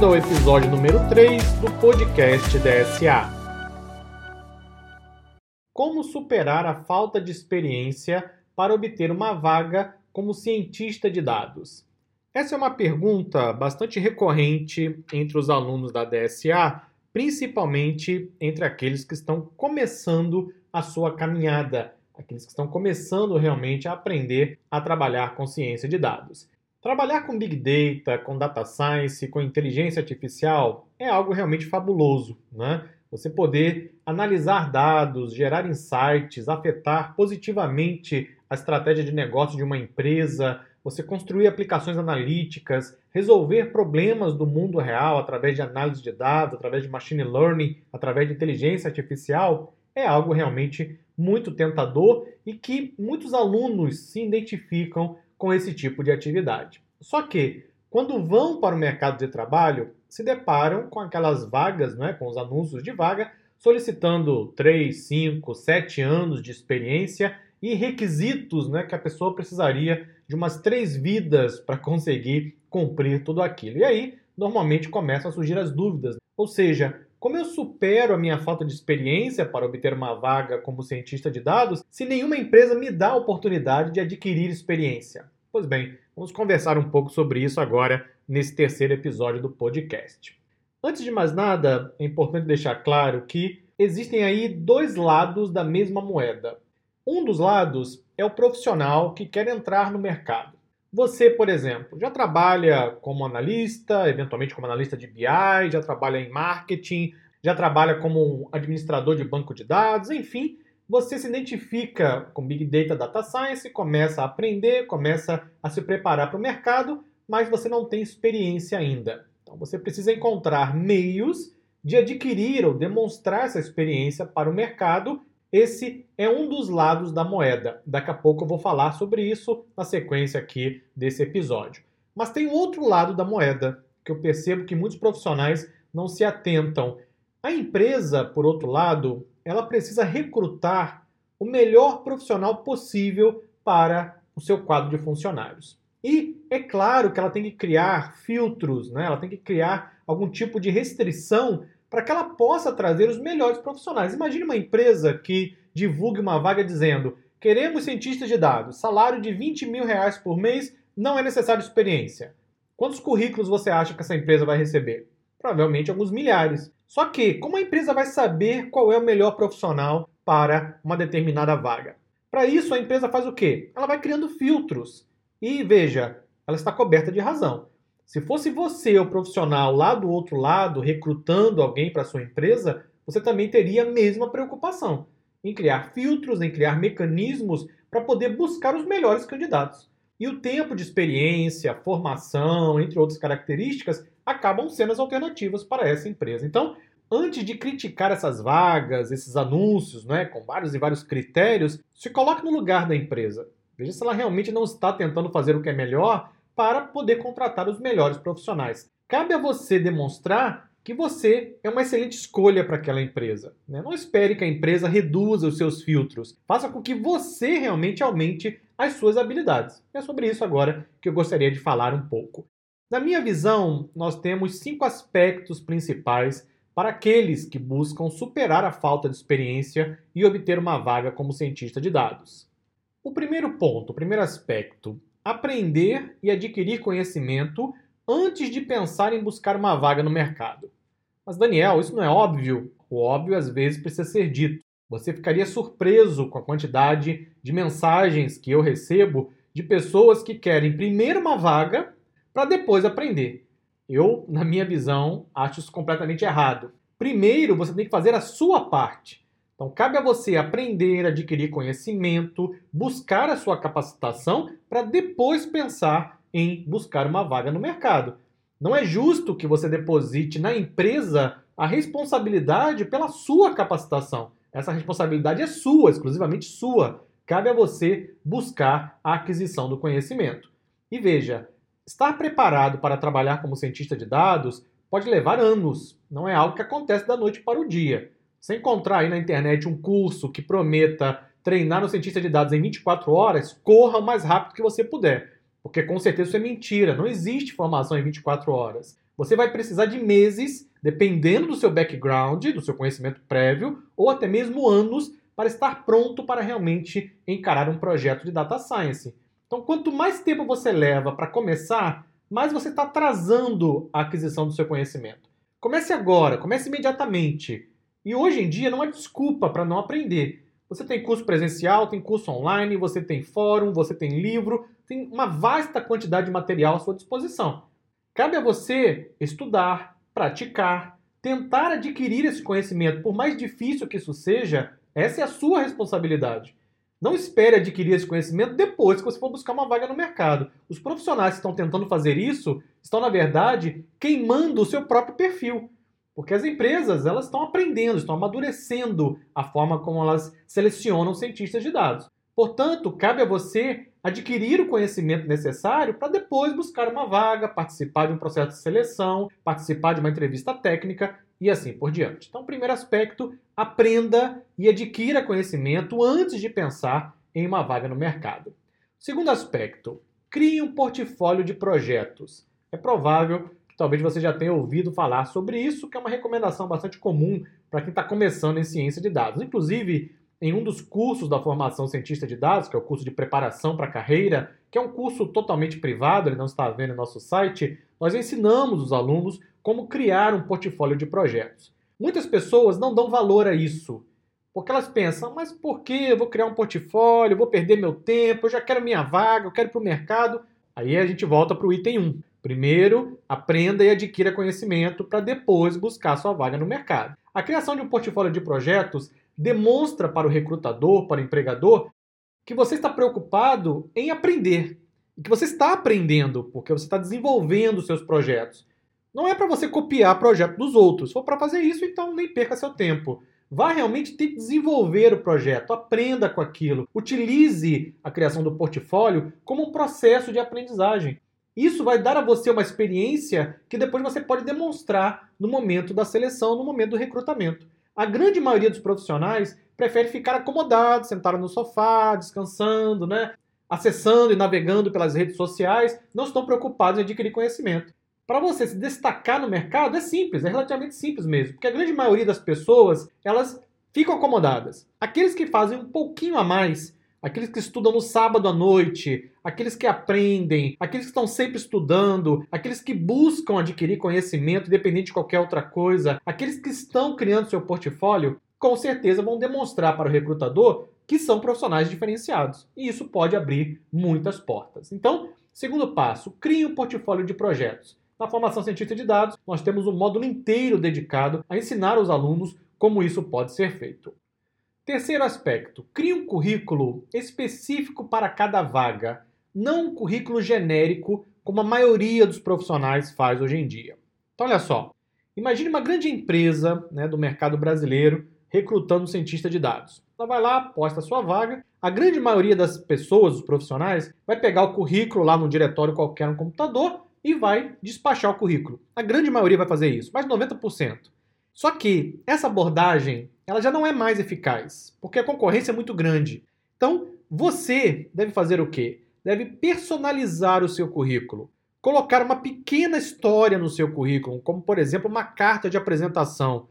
Bem-vindo ao episódio número 3 do podcast DSA. Como superar a falta de experiência para obter uma vaga como cientista de dados? Essa é uma pergunta bastante recorrente entre os alunos da DSA, principalmente entre aqueles que estão começando a sua caminhada, aqueles que estão começando realmente a aprender a trabalhar com ciência de dados. Trabalhar com Big Data, com Data Science, com inteligência artificial é algo realmente fabuloso, né? Você poder analisar dados, gerar insights, afetar positivamente a estratégia de negócio de uma empresa, você construir aplicações analíticas, resolver problemas do mundo real através de análise de dados, através de machine learning, através de inteligência artificial, é algo realmente muito tentador e que muitos alunos se identificam com esse tipo de atividade. Só que, quando vão para o mercado de trabalho, se deparam com aquelas vagas, né, com os anúncios de vaga, solicitando 3, 5, 7 anos de experiência e requisitos né, que a pessoa precisaria de umas três vidas para conseguir cumprir tudo aquilo. E aí, normalmente começam a surgir as dúvidas. Ou seja, como eu supero a minha falta de experiência para obter uma vaga como cientista de dados se nenhuma empresa me dá a oportunidade de adquirir experiência? Pois bem, vamos conversar um pouco sobre isso agora nesse terceiro episódio do podcast. Antes de mais nada, é importante deixar claro que existem aí dois lados da mesma moeda. Um dos lados é o profissional que quer entrar no mercado. Você, por exemplo, já trabalha como analista, eventualmente como analista de BI, já trabalha em marketing, já trabalha como um administrador de banco de dados, enfim, você se identifica com Big Data Data Science, começa a aprender, começa a se preparar para o mercado, mas você não tem experiência ainda. Então você precisa encontrar meios de adquirir ou demonstrar essa experiência para o mercado esse é um dos lados da moeda. Daqui a pouco eu vou falar sobre isso na sequência aqui desse episódio. Mas tem outro lado da moeda que eu percebo que muitos profissionais não se atentam. A empresa, por outro lado, ela precisa recrutar o melhor profissional possível para o seu quadro de funcionários. E é claro que ela tem que criar filtros, né? ela tem que criar algum tipo de restrição para que ela possa trazer os melhores profissionais. Imagine uma empresa que divulgue uma vaga dizendo: queremos cientistas de dados, salário de 20 mil reais por mês, não é necessário experiência. Quantos currículos você acha que essa empresa vai receber? Provavelmente alguns milhares. Só que, como a empresa vai saber qual é o melhor profissional para uma determinada vaga? Para isso, a empresa faz o quê? Ela vai criando filtros. E veja, ela está coberta de razão. Se fosse você, o profissional, lá do outro lado, recrutando alguém para sua empresa, você também teria a mesma preocupação em criar filtros, em criar mecanismos para poder buscar os melhores candidatos. E o tempo de experiência, formação, entre outras características, acabam sendo as alternativas para essa empresa. Então, antes de criticar essas vagas, esses anúncios, né, com vários e vários critérios, se coloque no lugar da empresa. Veja se ela realmente não está tentando fazer o que é melhor para poder contratar os melhores profissionais. Cabe a você demonstrar que você é uma excelente escolha para aquela empresa. Né? Não espere que a empresa reduza os seus filtros. Faça com que você realmente aumente as suas habilidades. É sobre isso agora que eu gostaria de falar um pouco. Na minha visão, nós temos cinco aspectos principais para aqueles que buscam superar a falta de experiência e obter uma vaga como cientista de dados. O primeiro ponto, o primeiro aspecto, aprender e adquirir conhecimento antes de pensar em buscar uma vaga no mercado. Mas, Daniel, isso não é óbvio? O óbvio às vezes precisa ser dito. Você ficaria surpreso com a quantidade de mensagens que eu recebo de pessoas que querem primeiro uma vaga para depois aprender. Eu, na minha visão, acho isso completamente errado. Primeiro, você tem que fazer a sua parte. Então, cabe a você aprender, adquirir conhecimento, buscar a sua capacitação para depois pensar em buscar uma vaga no mercado. Não é justo que você deposite na empresa a responsabilidade pela sua capacitação. Essa responsabilidade é sua, exclusivamente sua. Cabe a você buscar a aquisição do conhecimento. E veja, estar preparado para trabalhar como cientista de dados pode levar anos, não é algo que acontece da noite para o dia. Você encontrar aí na internet um curso que prometa treinar um cientista de dados em 24 horas, corra o mais rápido que você puder. Porque com certeza isso é mentira. Não existe formação em 24 horas. Você vai precisar de meses, dependendo do seu background, do seu conhecimento prévio, ou até mesmo anos para estar pronto para realmente encarar um projeto de data science. Então, quanto mais tempo você leva para começar, mais você está atrasando a aquisição do seu conhecimento. Comece agora, comece imediatamente. E hoje em dia não há desculpa para não aprender. Você tem curso presencial, tem curso online, você tem fórum, você tem livro, tem uma vasta quantidade de material à sua disposição. Cabe a você estudar, praticar, tentar adquirir esse conhecimento, por mais difícil que isso seja, essa é a sua responsabilidade. Não espere adquirir esse conhecimento depois que você for buscar uma vaga no mercado. Os profissionais que estão tentando fazer isso estão, na verdade, queimando o seu próprio perfil. Porque as empresas elas estão aprendendo, estão amadurecendo a forma como elas selecionam cientistas de dados. Portanto, cabe a você adquirir o conhecimento necessário para depois buscar uma vaga, participar de um processo de seleção, participar de uma entrevista técnica e assim por diante. Então, primeiro aspecto, aprenda e adquira conhecimento antes de pensar em uma vaga no mercado. Segundo aspecto, crie um portfólio de projetos. É provável talvez você já tenha ouvido falar sobre isso, que é uma recomendação bastante comum para quem está começando em ciência de dados. Inclusive, em um dos cursos da formação cientista de dados, que é o curso de preparação para a carreira, que é um curso totalmente privado, ele não está vendo no nosso site, nós ensinamos os alunos como criar um portfólio de projetos. Muitas pessoas não dão valor a isso, porque elas pensam, mas por que eu vou criar um portfólio, eu vou perder meu tempo, eu já quero minha vaga, eu quero ir para o mercado. Aí a gente volta para o item 1. Primeiro, aprenda e adquira conhecimento para depois buscar sua vaga no mercado. A criação de um portfólio de projetos demonstra para o recrutador, para o empregador, que você está preocupado em aprender. E que você está aprendendo, porque você está desenvolvendo seus projetos. Não é para você copiar projeto dos outros. Se for para fazer isso, então nem perca seu tempo. Vá realmente ter que desenvolver o projeto, aprenda com aquilo, utilize a criação do portfólio como um processo de aprendizagem. Isso vai dar a você uma experiência que depois você pode demonstrar no momento da seleção, no momento do recrutamento. A grande maioria dos profissionais prefere ficar acomodado, sentado no sofá, descansando, né? acessando e navegando pelas redes sociais, não estão preocupados em adquirir conhecimento. Para você se destacar no mercado é simples, é relativamente simples mesmo, porque a grande maioria das pessoas, elas ficam acomodadas. Aqueles que fazem um pouquinho a mais, aqueles que estudam no sábado à noite, aqueles que aprendem, aqueles que estão sempre estudando, aqueles que buscam adquirir conhecimento independente de qualquer outra coisa, aqueles que estão criando seu portfólio, com certeza vão demonstrar para o recrutador que são profissionais diferenciados. E isso pode abrir muitas portas. Então, segundo passo, crie um portfólio de projetos. Na formação científica de dados, nós temos um módulo inteiro dedicado a ensinar aos alunos como isso pode ser feito. Terceiro aspecto: crie um currículo específico para cada vaga, não um currículo genérico como a maioria dos profissionais faz hoje em dia. Então, olha só: imagine uma grande empresa né, do mercado brasileiro recrutando um cientista de dados. Ela vai lá, posta a sua vaga. A grande maioria das pessoas, dos profissionais, vai pegar o currículo lá no diretório qualquer no computador e vai despachar o currículo. A grande maioria vai fazer isso, mais de 90%. Só que essa abordagem, ela já não é mais eficaz, porque a concorrência é muito grande. Então, você deve fazer o quê? Deve personalizar o seu currículo. Colocar uma pequena história no seu currículo, como por exemplo uma carta de apresentação,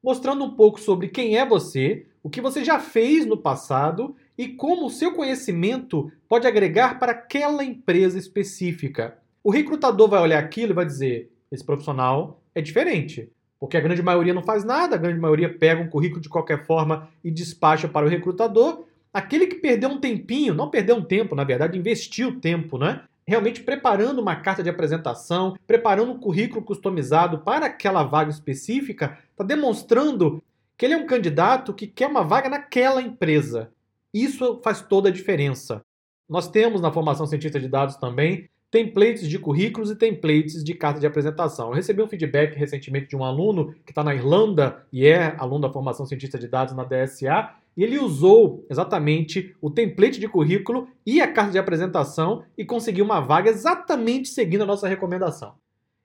mostrando um pouco sobre quem é você, o que você já fez no passado e como o seu conhecimento pode agregar para aquela empresa específica. O recrutador vai olhar aquilo e vai dizer: esse profissional é diferente. Porque a grande maioria não faz nada, a grande maioria pega um currículo de qualquer forma e despacha para o recrutador. Aquele que perdeu um tempinho, não perdeu um tempo, na verdade, investiu tempo, né? Realmente preparando uma carta de apresentação, preparando um currículo customizado para aquela vaga específica, está demonstrando que ele é um candidato que quer uma vaga naquela empresa. Isso faz toda a diferença. Nós temos na formação cientista de dados também templates de currículos e templates de carta de apresentação. Eu recebi um feedback recentemente de um aluno que está na Irlanda e é aluno da formação cientista de dados na DSA, e ele usou exatamente o template de currículo e a carta de apresentação e conseguiu uma vaga exatamente seguindo a nossa recomendação.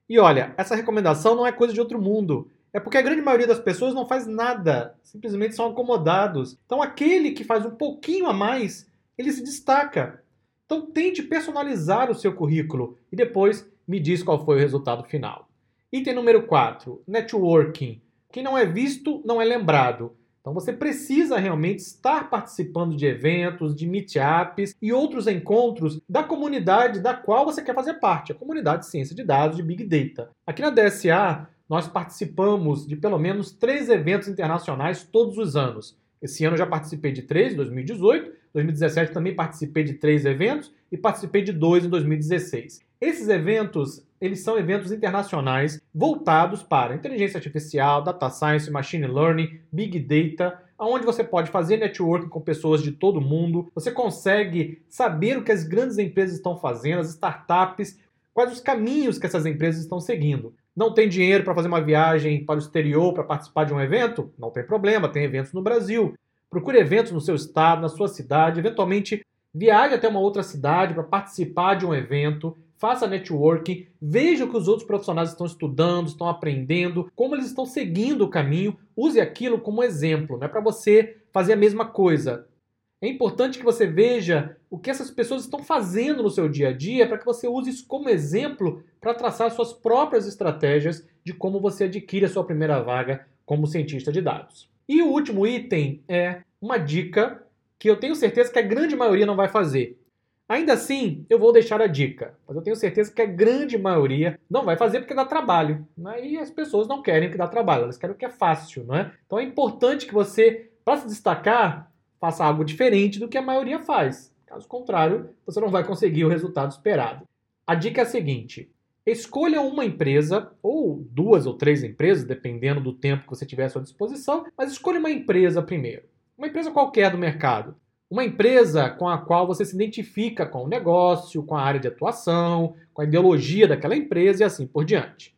E olha, essa recomendação não é coisa de outro mundo. É porque a grande maioria das pessoas não faz nada, simplesmente são acomodados. Então aquele que faz um pouquinho a mais, ele se destaca. Então tente personalizar o seu currículo e depois me diz qual foi o resultado final. Item número 4, networking. Quem não é visto não é lembrado. Então você precisa realmente estar participando de eventos, de meetups e outros encontros da comunidade da qual você quer fazer parte, a comunidade de ciência de dados de Big Data. Aqui na DSA, nós participamos de pelo menos três eventos internacionais todos os anos. Esse ano eu já participei de três, em 2018, 2017 também participei de três eventos e participei de dois em 2016. Esses eventos, eles são eventos internacionais voltados para inteligência artificial, data science, machine learning, big data, onde você pode fazer networking com pessoas de todo mundo, você consegue saber o que as grandes empresas estão fazendo, as startups, quais os caminhos que essas empresas estão seguindo. Não tem dinheiro para fazer uma viagem para o exterior para participar de um evento? Não tem problema, tem eventos no Brasil. Procure eventos no seu estado, na sua cidade, eventualmente viaje até uma outra cidade para participar de um evento, faça networking, veja o que os outros profissionais estão estudando, estão aprendendo, como eles estão seguindo o caminho, use aquilo como exemplo, não é para você fazer a mesma coisa. É importante que você veja o que essas pessoas estão fazendo no seu dia a dia para que você use isso como exemplo para traçar suas próprias estratégias de como você adquire a sua primeira vaga como cientista de dados. E o último item é uma dica que eu tenho certeza que a grande maioria não vai fazer. Ainda assim, eu vou deixar a dica, mas eu tenho certeza que a grande maioria não vai fazer porque dá trabalho. Né? E as pessoas não querem que dá trabalho, elas querem o que é fácil. Né? Então é importante que você, para se destacar, faça algo diferente do que a maioria faz. Caso contrário, você não vai conseguir o resultado esperado. A dica é a seguinte: escolha uma empresa, ou duas ou três empresas, dependendo do tempo que você tiver à sua disposição, mas escolha uma empresa primeiro. Uma empresa qualquer do mercado. Uma empresa com a qual você se identifica com o negócio, com a área de atuação, com a ideologia daquela empresa e assim por diante.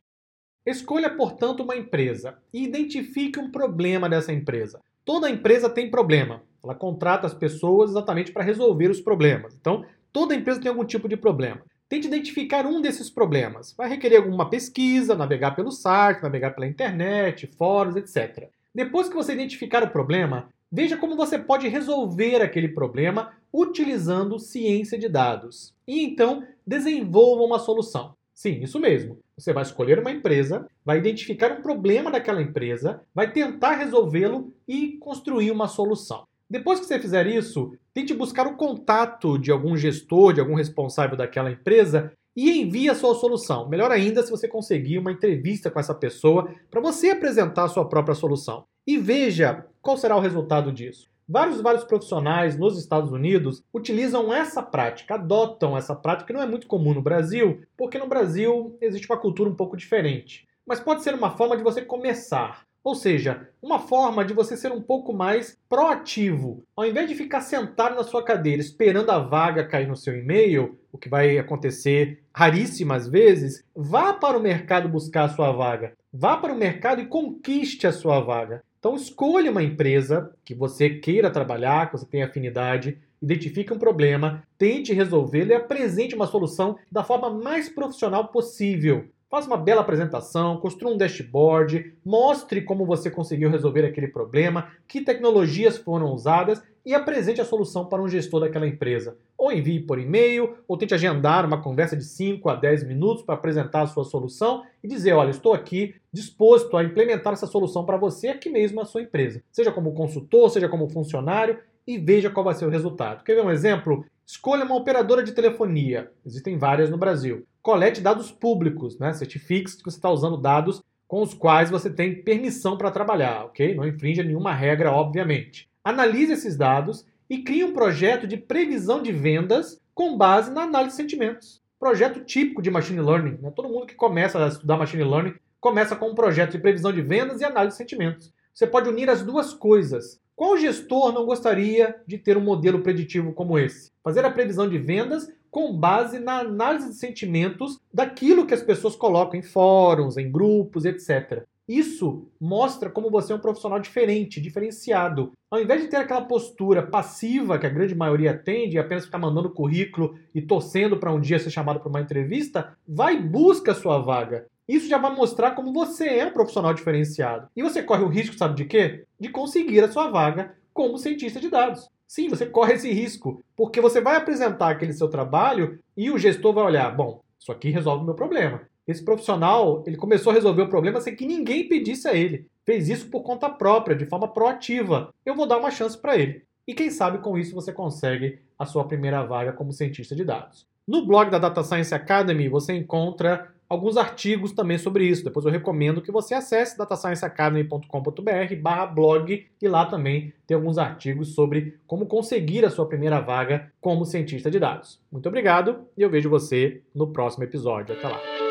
Escolha, portanto, uma empresa e identifique um problema dessa empresa. Toda empresa tem problema. Ela contrata as pessoas exatamente para resolver os problemas. Então, toda empresa tem algum tipo de problema. Tente identificar um desses problemas. Vai requerer alguma pesquisa, navegar pelo site, navegar pela internet, fóruns, etc. Depois que você identificar o problema, veja como você pode resolver aquele problema utilizando ciência de dados. E então, desenvolva uma solução. Sim, isso mesmo. Você vai escolher uma empresa, vai identificar um problema daquela empresa, vai tentar resolvê-lo e construir uma solução. Depois que você fizer isso, tente buscar o contato de algum gestor, de algum responsável daquela empresa e envie a sua solução. Melhor ainda se você conseguir uma entrevista com essa pessoa para você apresentar a sua própria solução. E veja qual será o resultado disso. Vários vários profissionais nos Estados Unidos utilizam essa prática, adotam essa prática que não é muito comum no Brasil, porque no Brasil existe uma cultura um pouco diferente. Mas pode ser uma forma de você começar. Ou seja, uma forma de você ser um pouco mais proativo. Ao invés de ficar sentado na sua cadeira esperando a vaga cair no seu e-mail, o que vai acontecer raríssimas vezes, vá para o mercado buscar a sua vaga. Vá para o mercado e conquiste a sua vaga. Então escolha uma empresa que você queira trabalhar, que você tenha afinidade, identifique um problema, tente resolvê-lo e apresente uma solução da forma mais profissional possível. Faça uma bela apresentação, construa um dashboard, mostre como você conseguiu resolver aquele problema, que tecnologias foram usadas e apresente a solução para um gestor daquela empresa. Ou envie por e-mail, ou tente agendar uma conversa de 5 a 10 minutos para apresentar a sua solução e dizer: olha, estou aqui disposto a implementar essa solução para você aqui mesmo na sua empresa. Seja como consultor, seja como funcionário, e veja qual vai ser o resultado. Quer ver um exemplo? Escolha uma operadora de telefonia. Existem várias no Brasil colete dados públicos, né? Certifique-se que você está usando dados com os quais você tem permissão para trabalhar, ok? Não infringe nenhuma regra, obviamente. Analise esses dados e crie um projeto de previsão de vendas com base na análise de sentimentos. Projeto típico de machine learning. Né? Todo mundo que começa a estudar machine learning começa com um projeto de previsão de vendas e análise de sentimentos. Você pode unir as duas coisas. Qual gestor não gostaria de ter um modelo preditivo como esse? Fazer a previsão de vendas com base na análise de sentimentos daquilo que as pessoas colocam em fóruns, em grupos, etc. Isso mostra como você é um profissional diferente, diferenciado. Ao invés de ter aquela postura passiva que a grande maioria tem, de apenas ficar mandando currículo e torcendo para um dia ser chamado para uma entrevista, vai e busca a sua vaga. Isso já vai mostrar como você é um profissional diferenciado. E você corre o risco, sabe de quê? De conseguir a sua vaga como cientista de dados. Sim, você corre esse risco, porque você vai apresentar aquele seu trabalho e o gestor vai olhar, bom, Isso aqui resolve o meu problema. Esse profissional, ele começou a resolver o problema sem que ninguém pedisse a ele. Fez isso por conta própria, de forma proativa. Eu vou dar uma chance para ele. E quem sabe com isso você consegue a sua primeira vaga como cientista de dados. No blog da Data Science Academy você encontra alguns artigos também sobre isso. Depois eu recomendo que você acesse datascienceacademy.com.br blog e lá também tem alguns artigos sobre como conseguir a sua primeira vaga como cientista de dados. Muito obrigado e eu vejo você no próximo episódio. Até lá!